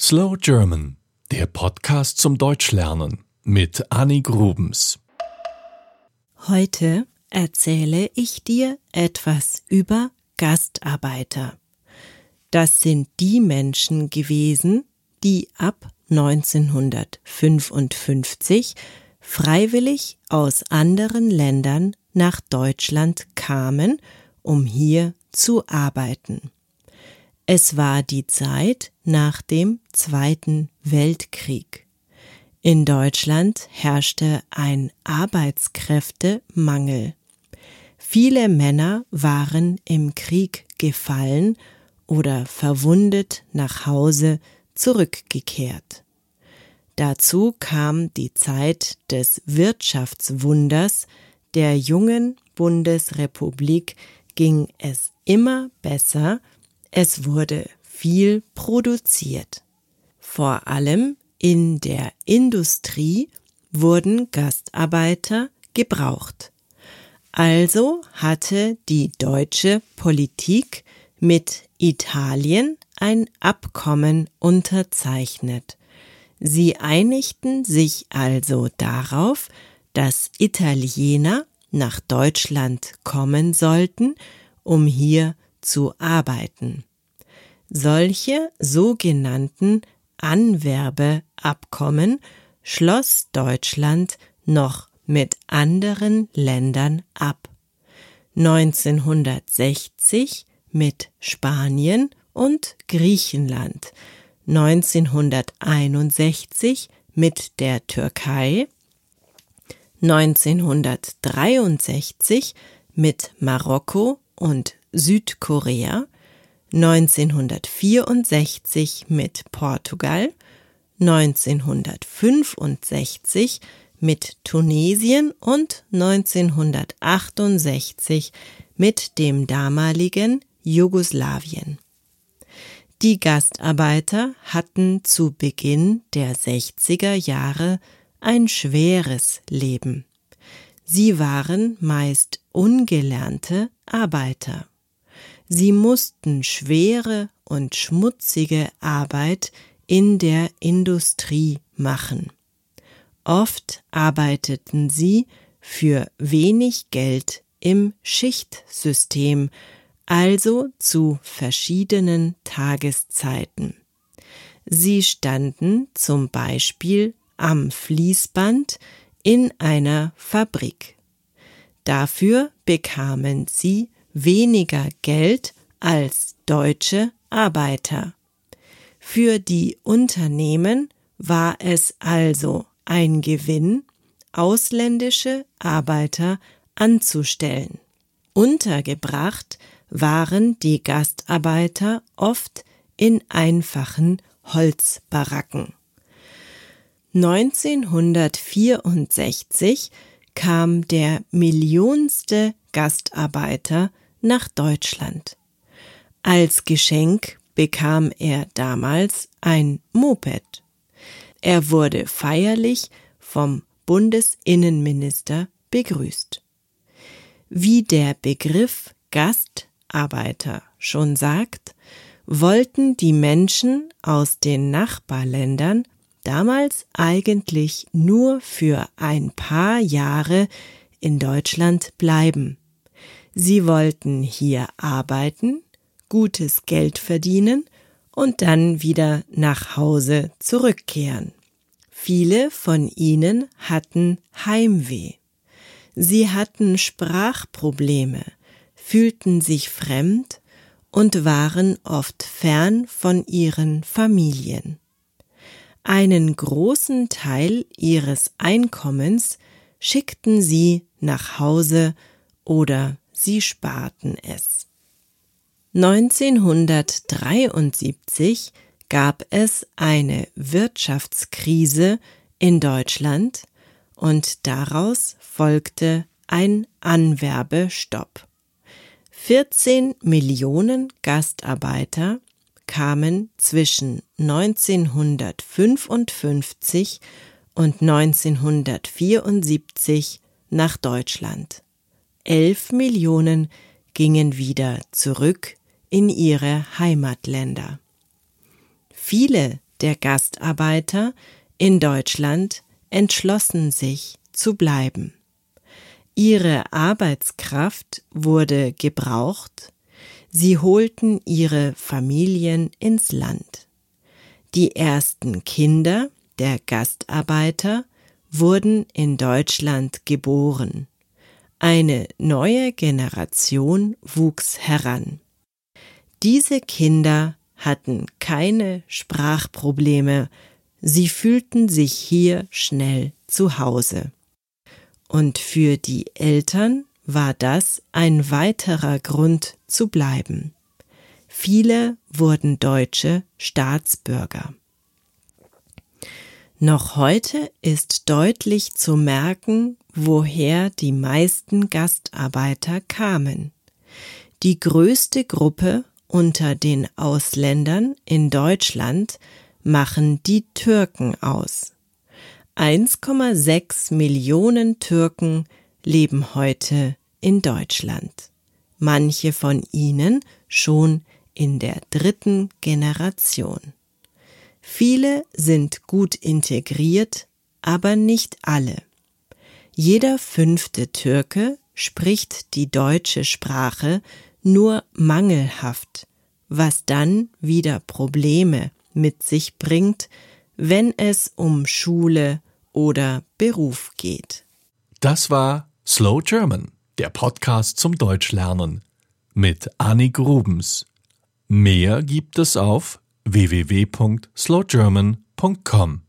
Slow German, der Podcast zum Deutschlernen mit Annie Grubens. Heute erzähle ich dir etwas über Gastarbeiter. Das sind die Menschen gewesen, die ab 1955 freiwillig aus anderen Ländern nach Deutschland kamen, um hier zu arbeiten. Es war die Zeit nach dem Zweiten Weltkrieg. In Deutschland herrschte ein Arbeitskräftemangel. Viele Männer waren im Krieg gefallen oder verwundet nach Hause zurückgekehrt. Dazu kam die Zeit des Wirtschaftswunders der jungen Bundesrepublik ging es immer besser es wurde viel produziert. Vor allem in der Industrie wurden Gastarbeiter gebraucht. Also hatte die deutsche Politik mit Italien ein Abkommen unterzeichnet. Sie einigten sich also darauf, dass Italiener nach Deutschland kommen sollten, um hier zu arbeiten. Solche sogenannten Anwerbeabkommen schloss Deutschland noch mit anderen Ländern ab. 1960 mit Spanien und Griechenland, 1961 mit der Türkei, 1963 mit Marokko und Südkorea, 1964 mit Portugal, 1965 mit Tunesien und 1968 mit dem damaligen Jugoslawien. Die Gastarbeiter hatten zu Beginn der 60er Jahre ein schweres Leben. Sie waren meist ungelernte Arbeiter. Sie mussten schwere und schmutzige Arbeit in der Industrie machen. Oft arbeiteten sie für wenig Geld im Schichtsystem, also zu verschiedenen Tageszeiten. Sie standen zum Beispiel am Fließband in einer Fabrik. Dafür bekamen sie weniger Geld als deutsche Arbeiter. Für die Unternehmen war es also ein Gewinn, ausländische Arbeiter anzustellen. Untergebracht waren die Gastarbeiter oft in einfachen Holzbaracken. 1964 kam der millionste Gastarbeiter nach Deutschland. Als Geschenk bekam er damals ein Moped. Er wurde feierlich vom Bundesinnenminister begrüßt. Wie der Begriff Gastarbeiter schon sagt, wollten die Menschen aus den Nachbarländern damals eigentlich nur für ein paar Jahre in Deutschland bleiben. Sie wollten hier arbeiten, gutes Geld verdienen und dann wieder nach Hause zurückkehren. Viele von ihnen hatten Heimweh. Sie hatten Sprachprobleme, fühlten sich fremd und waren oft fern von ihren Familien. Einen großen Teil ihres Einkommens schickten sie nach Hause oder sie sparten es. 1973 gab es eine Wirtschaftskrise in Deutschland und daraus folgte ein Anwerbestopp. 14 Millionen Gastarbeiter kamen zwischen 1955 und 1974 nach Deutschland. 11 Millionen gingen wieder zurück in ihre Heimatländer. Viele der Gastarbeiter in Deutschland entschlossen sich zu bleiben. Ihre Arbeitskraft wurde gebraucht, sie holten ihre Familien ins Land. Die ersten Kinder der Gastarbeiter wurden in Deutschland geboren. Eine neue Generation wuchs heran. Diese Kinder hatten keine Sprachprobleme, sie fühlten sich hier schnell zu Hause. Und für die Eltern war das ein weiterer Grund zu bleiben. Viele wurden deutsche Staatsbürger. Noch heute ist deutlich zu merken, woher die meisten Gastarbeiter kamen. Die größte Gruppe unter den Ausländern in Deutschland machen die Türken aus. 1,6 Millionen Türken leben heute in Deutschland. Manche von ihnen schon in der dritten Generation. Viele sind gut integriert, aber nicht alle. Jeder fünfte Türke spricht die deutsche Sprache nur mangelhaft, was dann wieder Probleme mit sich bringt, wenn es um Schule oder Beruf geht. Das war Slow German, der Podcast zum Deutschlernen mit Annik Rubens. Mehr gibt es auf www.slowgerman.com.